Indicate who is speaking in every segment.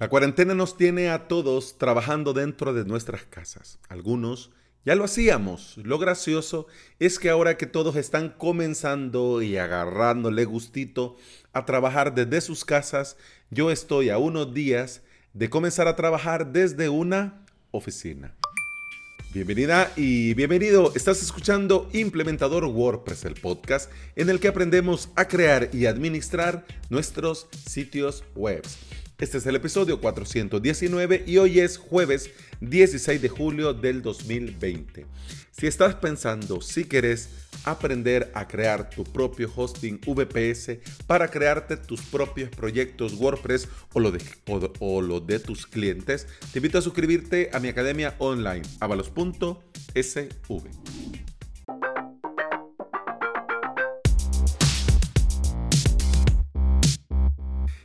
Speaker 1: La cuarentena nos tiene a todos trabajando dentro de nuestras casas. Algunos ya lo hacíamos. Lo gracioso es que ahora que todos están comenzando y agarrándole gustito a trabajar desde sus casas, yo estoy a unos días de comenzar a trabajar desde una oficina. Bienvenida y bienvenido. Estás escuchando Implementador WordPress, el podcast en el que aprendemos a crear y administrar nuestros sitios web. Este es el episodio 419 y hoy es jueves 16 de julio del 2020. Si estás pensando si quieres aprender a crear tu propio hosting VPS para crearte tus propios proyectos WordPress o lo de, o, lo de tus clientes, te invito a suscribirte a mi academia online avalos.sv.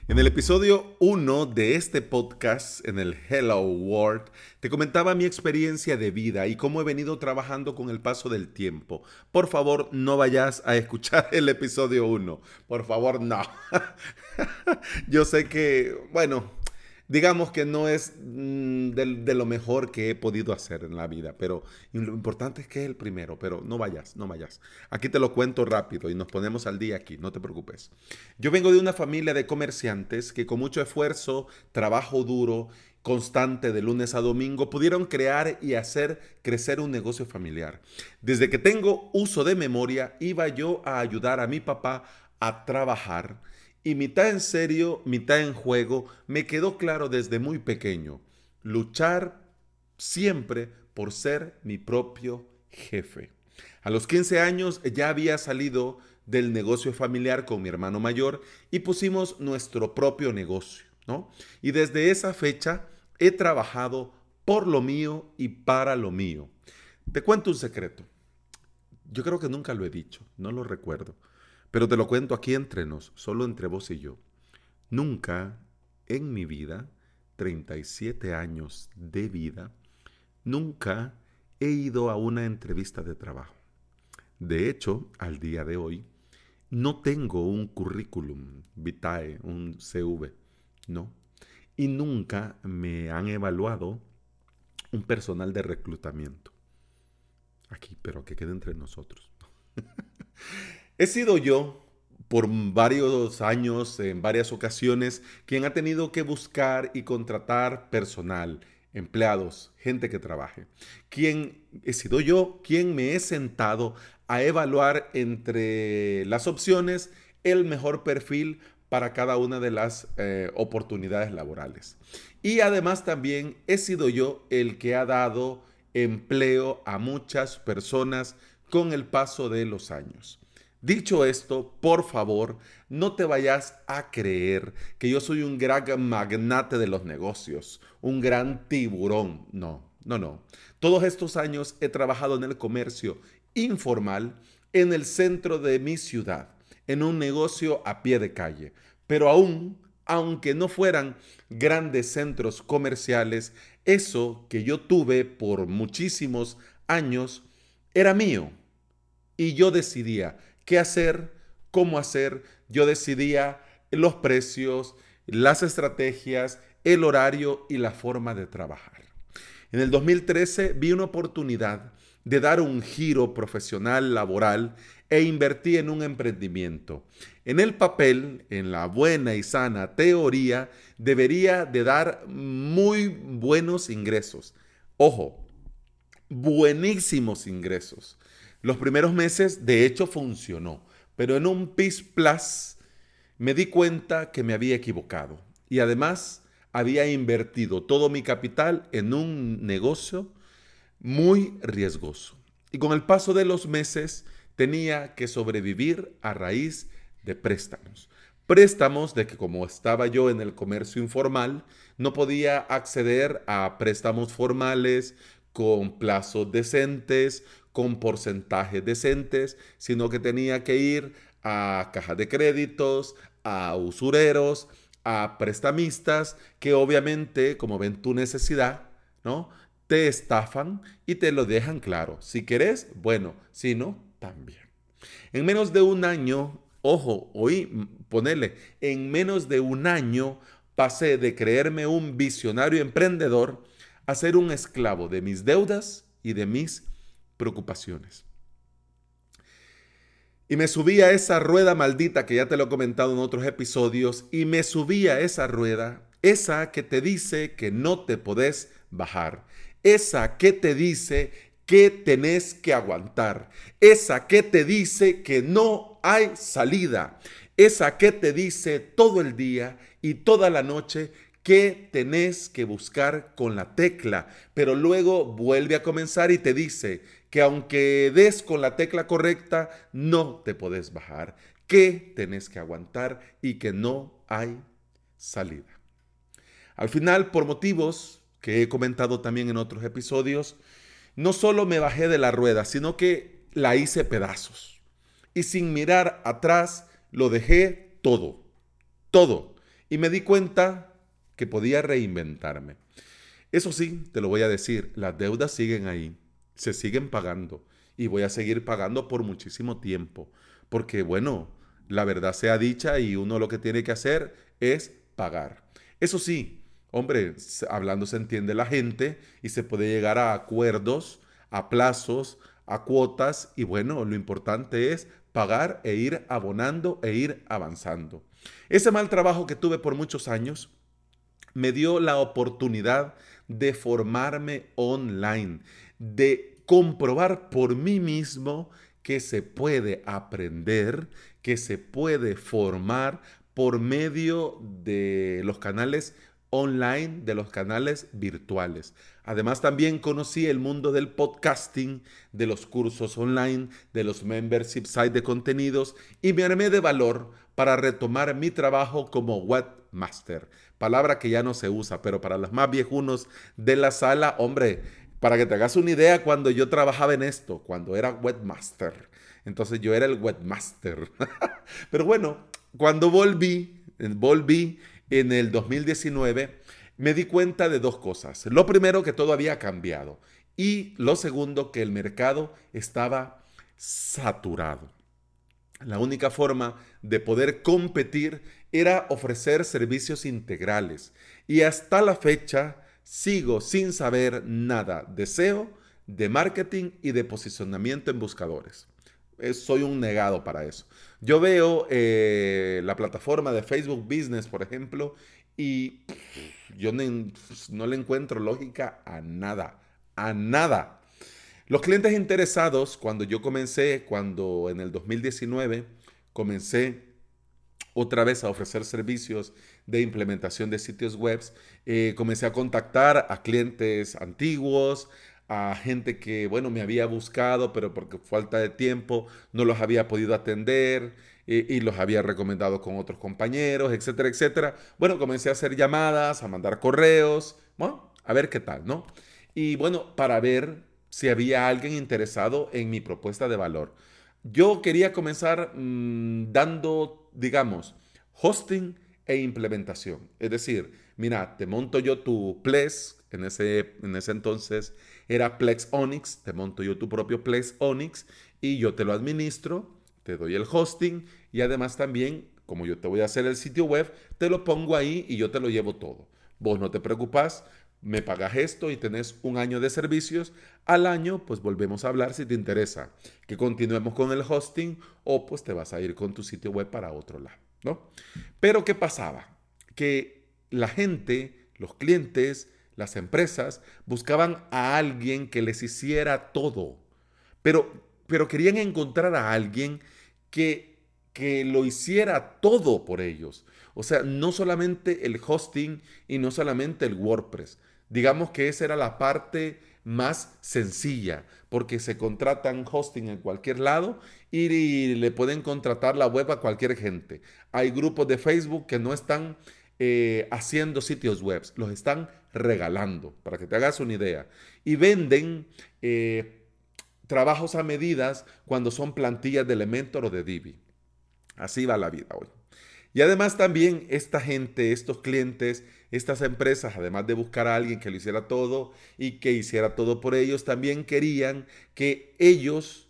Speaker 1: En el episodio 1 de este podcast, en el Hello World, te comentaba mi experiencia de vida y cómo he venido trabajando con el paso del tiempo. Por favor, no vayas a escuchar el episodio 1. Por favor, no. Yo sé que, bueno, digamos que no es mm, de, lo mejor que he podido hacer en la vida, pero lo importante es que es el primero, pero no vayas, no vayas. Aquí te lo cuento rápido y nos ponemos al día aquí, no te preocupes. Yo vengo de una familia de comerciantes que con mucho esfuerzo, trabajo duro, constante de lunes a domingo, pudieron crear y hacer crecer un negocio familiar. Desde que tengo uso de memoria, iba yo a ayudar a mi papá a trabajar y mitad en serio, mitad en juego, me quedó claro desde muy pequeño, luchar siempre por ser mi propio jefe. A los 15 años ya había salido del negocio familiar con mi hermano mayor y pusimos nuestro propio negocio, ¿no? Y desde esa fecha he trabajado por lo mío y para lo mío. Te cuento un secreto. Yo creo que nunca lo he dicho, no lo recuerdo. Pero te lo cuento aquí entre nos, solo entre vos y yo. Nunca en mi vida, 37 años de vida, nunca he ido a una entrevista de trabajo. De hecho, al día de hoy, no tengo un currículum vitae, un CV, no. Y nunca me han evaluado un personal de reclutamiento. Aquí, pero que quede entre nosotros. He sido yo por varios años, en varias ocasiones, quien ha tenido que buscar y contratar personal, empleados, gente que trabaje. Quien he sido yo quien me he sentado a evaluar entre las opciones el mejor perfil para cada una de las eh, oportunidades laborales. Y además también he sido yo el que ha dado empleo a muchas personas con el paso de los años. Dicho esto, por favor, no te vayas a creer que yo soy un gran magnate de los negocios, un gran tiburón. No, no, no. Todos estos años he trabajado en el comercio informal en el centro de mi ciudad, en un negocio a pie de calle. Pero aún, aunque no fueran grandes centros comerciales, eso que yo tuve por muchísimos años era mío. Y yo decidía qué hacer, cómo hacer. Yo decidía los precios, las estrategias, el horario y la forma de trabajar. En el 2013 vi una oportunidad de dar un giro profesional, laboral e invertí en un emprendimiento. En el papel, en la buena y sana teoría, debería de dar muy buenos ingresos. Ojo, buenísimos ingresos. Los primeros meses, de hecho, funcionó, pero en un PIS Plus me di cuenta que me había equivocado y además había invertido todo mi capital en un negocio muy riesgoso. Y con el paso de los meses tenía que sobrevivir a raíz de préstamos. Préstamos de que como estaba yo en el comercio informal, no podía acceder a préstamos formales con plazos decentes, con porcentajes decentes, sino que tenía que ir a cajas de créditos, a usureros, a prestamistas, que obviamente, como ven tu necesidad, ¿no? Te estafan y te lo dejan claro. Si querés, bueno, si no, también. En menos de un año, ojo, oí, ponele, en menos de un año pasé de creerme un visionario emprendedor a ser un esclavo de mis deudas y de mis preocupaciones. Y me subí a esa rueda maldita que ya te lo he comentado en otros episodios, y me subí a esa rueda, esa que te dice que no te podés bajar, esa que te dice que tenés que aguantar, esa que te dice que no hay salida, esa que te dice todo el día y toda la noche que tenés que buscar con la tecla, pero luego vuelve a comenzar y te dice que aunque des con la tecla correcta, no te podés bajar, que tenés que aguantar y que no hay salida. Al final, por motivos que he comentado también en otros episodios, no solo me bajé de la rueda, sino que la hice pedazos. Y sin mirar atrás, lo dejé todo, todo. Y me di cuenta que podía reinventarme. Eso sí, te lo voy a decir, las deudas siguen ahí, se siguen pagando y voy a seguir pagando por muchísimo tiempo. Porque bueno, la verdad sea dicha y uno lo que tiene que hacer es pagar. Eso sí, hombre, hablando se entiende la gente y se puede llegar a acuerdos, a plazos, a cuotas y bueno, lo importante es pagar e ir abonando e ir avanzando. Ese mal trabajo que tuve por muchos años me dio la oportunidad de formarme online, de comprobar por mí mismo que se puede aprender, que se puede formar por medio de los canales online de los canales virtuales. Además también conocí el mundo del podcasting, de los cursos online, de los membership sites de contenidos y me armé de valor para retomar mi trabajo como webmaster. Palabra que ya no se usa, pero para los más viejunos de la sala, hombre, para que te hagas una idea, cuando yo trabajaba en esto, cuando era webmaster, entonces yo era el webmaster. pero bueno, cuando volví, volví en el 2019, me di cuenta de dos cosas. Lo primero, que todo había cambiado. Y lo segundo, que el mercado estaba saturado. La única forma de poder competir era ofrecer servicios integrales. Y hasta la fecha sigo sin saber nada de SEO, de marketing y de posicionamiento en buscadores. Soy un negado para eso. Yo veo eh, la plataforma de Facebook Business, por ejemplo, y yo no le encuentro lógica a nada, a nada. Los clientes interesados, cuando yo comencé, cuando en el 2019 comencé otra vez a ofrecer servicios de implementación de sitios web, eh, comencé a contactar a clientes antiguos, a gente que, bueno, me había buscado, pero porque falta de tiempo no los había podido atender y, los había recomendado con otros compañeros, etcétera, etcétera. Bueno, comencé a hacer llamadas, a mandar correos, bueno, a ver qué tal, ¿no? Y bueno, para ver si había alguien interesado en mi propuesta de valor. Yo quería comenzar mm, dando, digamos, hosting e implementación. Es decir, mira, te monto yo tu Ples, en ese, en ese entonces era Plex Onyx, te monto yo tu propio Plex Onyx y yo te lo administro, te doy el hosting y además también, como yo te voy a hacer el sitio web, te lo pongo ahí y yo te lo llevo todo. Vos no te preocupas, me pagas esto y tenés un año de servicios. Al año, pues volvemos a hablar si te interesa que continuemos con el hosting o pues te vas a ir con tu sitio web para otro lado, Pero ¿qué pasaba? Que la gente, los clientes, las empresas buscaban a alguien que les hiciera todo, pero, pero querían encontrar a alguien que, que lo hiciera todo por ellos. O sea, no solamente el hosting y no solamente el WordPress. Digamos que esa era la parte más sencilla, porque se contratan hosting en cualquier lado y le pueden contratar la web a cualquier gente. Hay grupos de Facebook que no están eh, haciendo sitios web, los están regalando, para que te hagas una idea. Y venden eh, trabajos a medidas cuando son plantillas de Elementor o de Divi. Así va la vida hoy. Y además también esta gente, estos clientes, estas empresas, además de buscar a alguien que lo hiciera todo y que hiciera todo por ellos, también querían que ellos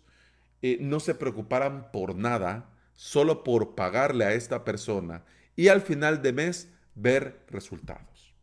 Speaker 1: eh, no se preocuparan por nada, solo por pagarle a esta persona y al final de mes ver resultados.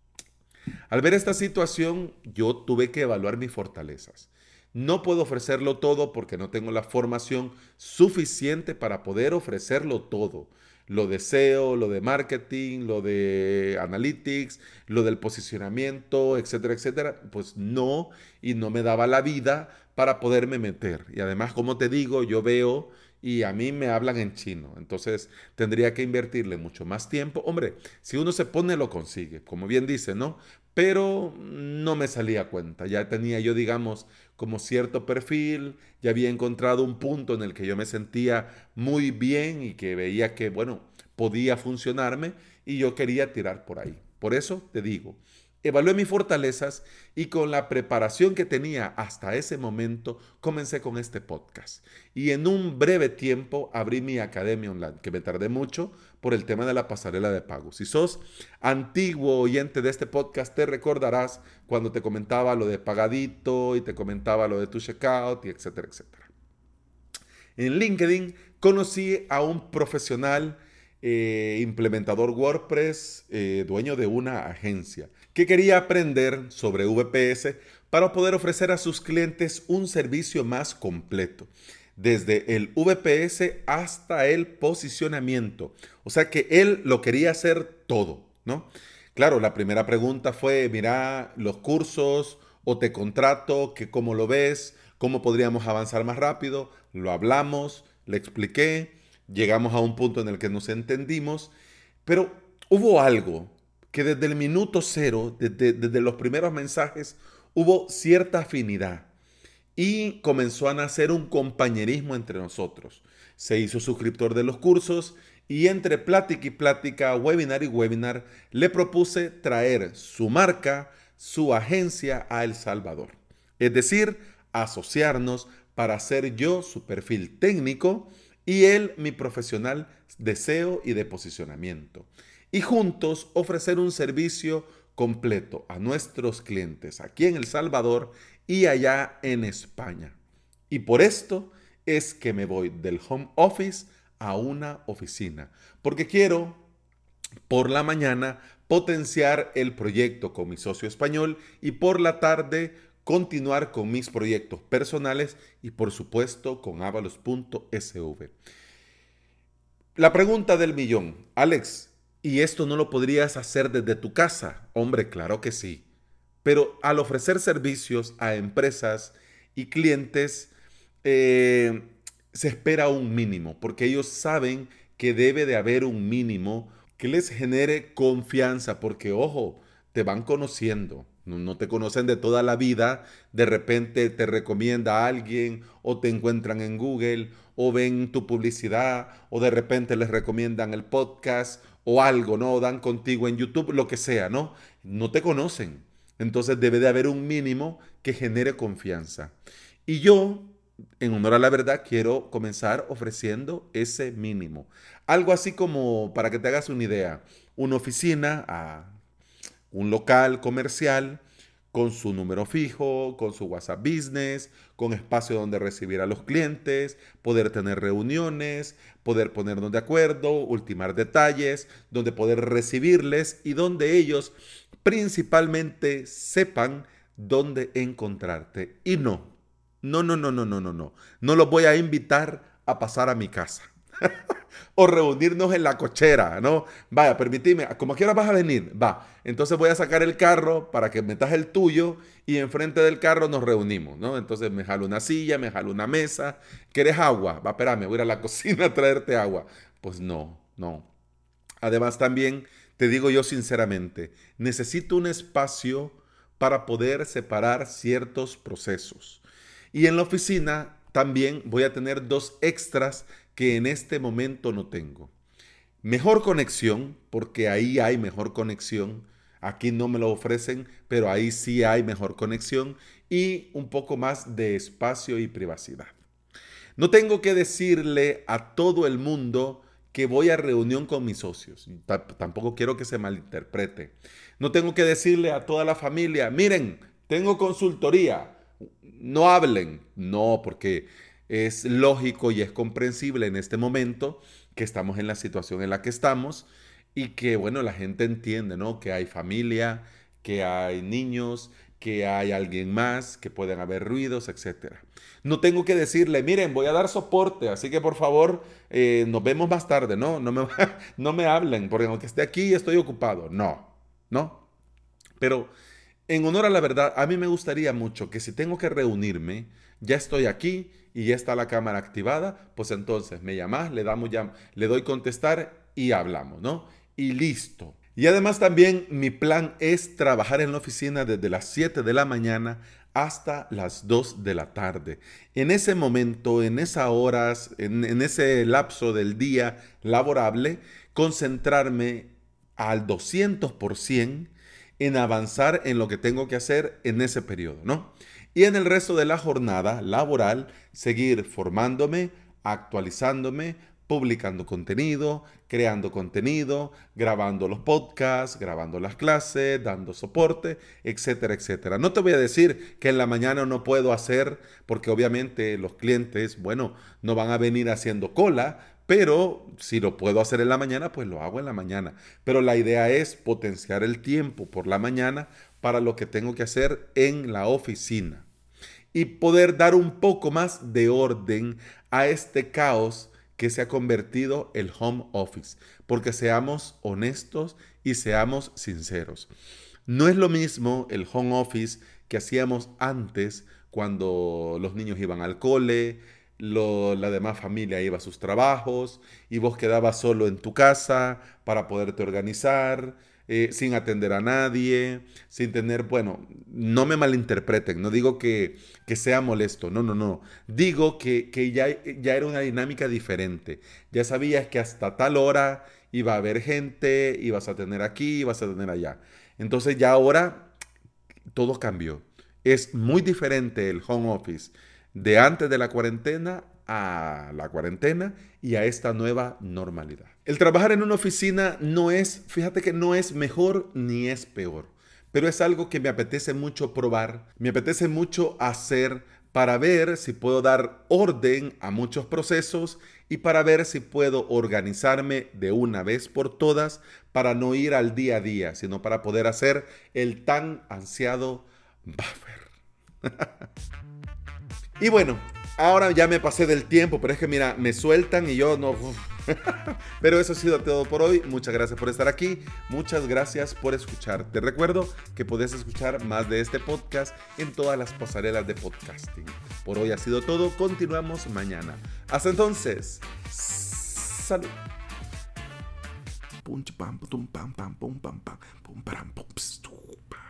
Speaker 1: Al ver esta situación, yo tuve que evaluar mis fortalezas. No puedo ofrecerlo todo porque no tengo la formación suficiente para poder ofrecerlo todo. Lo de SEO, lo de marketing, lo de analytics, lo del posicionamiento, etcétera, etcétera. Pues no, y no me daba la vida para poderme meter. Y además, como te digo, yo veo y a mí me hablan en chino. Entonces tendría que invertirle mucho más tiempo. Hombre, si uno se pone, lo consigue, como bien dice, ¿no? Pero no me salía cuenta. Ya tenía yo, digamos, como cierto perfil, ya había encontrado un punto en el que yo me sentía muy bien y que veía que, bueno, podía funcionarme y yo quería tirar por ahí. Por eso te digo, Evalué mis fortalezas y con la preparación que tenía hasta ese momento comencé con este podcast. Y en un breve tiempo abrí mi academia online, que me tardé mucho por el tema de la pasarela de pago. Si sos antiguo oyente de este podcast, te recordarás cuando te comentaba lo de pagadito y te comentaba lo de tu checkout y etcétera, etcétera. En LinkedIn conocí a un profesional eh, implementador WordPress, eh, dueño de una agencia que quería aprender sobre VPS para poder ofrecer a sus clientes un servicio más completo, desde el VPS hasta el posicionamiento. O sea que él lo quería hacer todo, ¿no? Claro, la primera pregunta fue, mira, los cursos o te contrato, que cómo lo ves, cómo podríamos avanzar más rápido, lo hablamos, le expliqué, llegamos a un punto en el que nos entendimos, pero hubo algo que desde el minuto cero, desde, los primeros mensajes, hubo cierta afinidad y comenzó a nacer un compañerismo entre nosotros. Se hizo suscriptor de los cursos y entre plática y plática, webinar y webinar, le propuse traer su marca, su agencia a El Salvador. Es decir, asociarnos para ser yo su perfil técnico y él mi profesional de SEO y de posicionamiento y juntos ofrecer un servicio completo a nuestros clientes aquí en El Salvador y allá en España. Y por esto es que me voy del home office a una oficina, porque quiero por la mañana potenciar el proyecto con mi socio español y por la tarde continuar con mis proyectos personales y por supuesto con avalos.sv. La pregunta del millón, Alex, ¿Y esto no lo podrías hacer desde tu casa? Hombre, claro que sí. Pero al ofrecer servicios a empresas y clientes, eh, se espera un mínimo, porque ellos saben que debe de haber un mínimo que les genere confianza, porque ojo, te van conociendo, no, te conocen de toda la vida, de repente te recomienda a alguien o te encuentran en Google o ven tu publicidad o de repente les recomiendan el podcast o algo, ¿no? dan contigo en YouTube, lo que sea, ¿no? No te conocen. Entonces debe de haber un mínimo que genere confianza. Y yo, en honor a la verdad, quiero comenzar ofreciendo ese mínimo. Algo así como, para que te hagas una idea, una oficina, a un local comercial, con su número fijo, con su WhatsApp Business, con espacio donde recibir a los clientes, poder tener reuniones, poder ponernos de acuerdo, ultimar detalles, donde poder recibirles y donde ellos principalmente sepan dónde encontrarte. Y no, no, no, no, no, no, no, no. No los voy a invitar a pasar a mi casa. o reunirnos en la cochera, ¿no? Vaya, permitime, ¿cómo quieras vas a venir? Va. Entonces voy a sacar el carro para que metas el tuyo y enfrente del carro nos reunimos, ¿no? Entonces me jalo una silla, me jalo una mesa. ¿Quieres agua? Va, espérame, voy a ir a la cocina a traerte agua. Pues no, no. Además también te digo yo sinceramente, necesito un espacio para poder separar ciertos procesos. Y en la oficina también voy a tener dos extras que en este momento no tengo. Mejor conexión, porque ahí hay mejor conexión. Aquí no me lo ofrecen, pero ahí sí hay mejor conexión y un poco más de espacio y privacidad. No tengo que decirle a todo el mundo que voy a reunión con mis socios. tampoco quiero que se malinterprete. No tengo que decirle a toda la familia, miren, tengo consultoría. No hablen. No, porque es lógico y es comprensible en este momento que estamos en la situación en la que estamos y que, bueno, la gente entiende, ¿no? Que hay familia, que hay niños, que hay alguien más, que pueden haber ruidos, etc. No tengo que decirle, miren, voy a dar soporte, así que por favor, eh, nos vemos más tarde, ¿no? No me, no me hablen, porque aunque esté aquí estoy ocupado. No, no. Pero en honor a la verdad, a mí me gustaría mucho que si tengo que reunirme, ya estoy aquí y ya está la cámara activada, pues entonces me llamas, le damos ya, le doy contestar y hablamos, ¿no? Y listo. Y además también mi plan es trabajar en la oficina desde las 7 de la mañana hasta las 2 de la tarde. En ese momento, en esas horas, en, en ese lapso del día laborable, concentrarme al 200% en avanzar en lo que tengo que hacer en ese periodo, ¿no? Y en el resto de la jornada laboral, seguir formándome, actualizándome, publicando contenido, creando contenido, grabando los podcasts, grabando las clases, dando soporte, etcétera, etcétera. No te voy a decir que en la mañana no puedo hacer, porque obviamente los clientes, bueno, no van a venir haciendo cola, pero si lo puedo hacer en la mañana, pues lo hago en la mañana. Pero la idea es potenciar el tiempo por la mañana para lo que tengo que hacer en la oficina y poder dar un poco más de orden a este caos que se ha convertido el home office, porque seamos honestos y seamos sinceros. No es lo mismo el home office que hacíamos antes cuando los niños iban al cole, la demás familia iba a sus trabajos y vos quedabas solo en tu casa para poderte organizar, eh, sin atender a nadie, sin tener, bueno, no me malinterpreten, no digo que, sea molesto, no, no, no, digo que, ya, ya era una dinámica diferente, ya sabías que hasta tal hora iba a haber gente, ibas a tener aquí, ibas a tener allá. Entonces ya ahora todo cambió. Es muy diferente el home office de antes de la cuarentena a la cuarentena y a esta nueva normalidad. El trabajar en una oficina no es, fíjate que no es mejor ni es peor, pero es algo que me apetece mucho probar, me apetece mucho hacer para ver si puedo dar orden a muchos procesos y para ver si puedo organizarme de una vez por todas para no ir al día a día, sino para poder hacer el tan ansiado buffer. y bueno, Ahora ya me pasé del tiempo, pero es que mira, me sueltan y yo no... pero eso ha sido todo por hoy. Muchas gracias por estar aquí. Muchas gracias por escuchar. Te recuerdo que puedes escuchar más de este podcast en todas las pasarelas de podcasting. Por hoy ha sido todo. Continuamos mañana. Hasta entonces. Salud. pam pam pam pam pam pam pam pam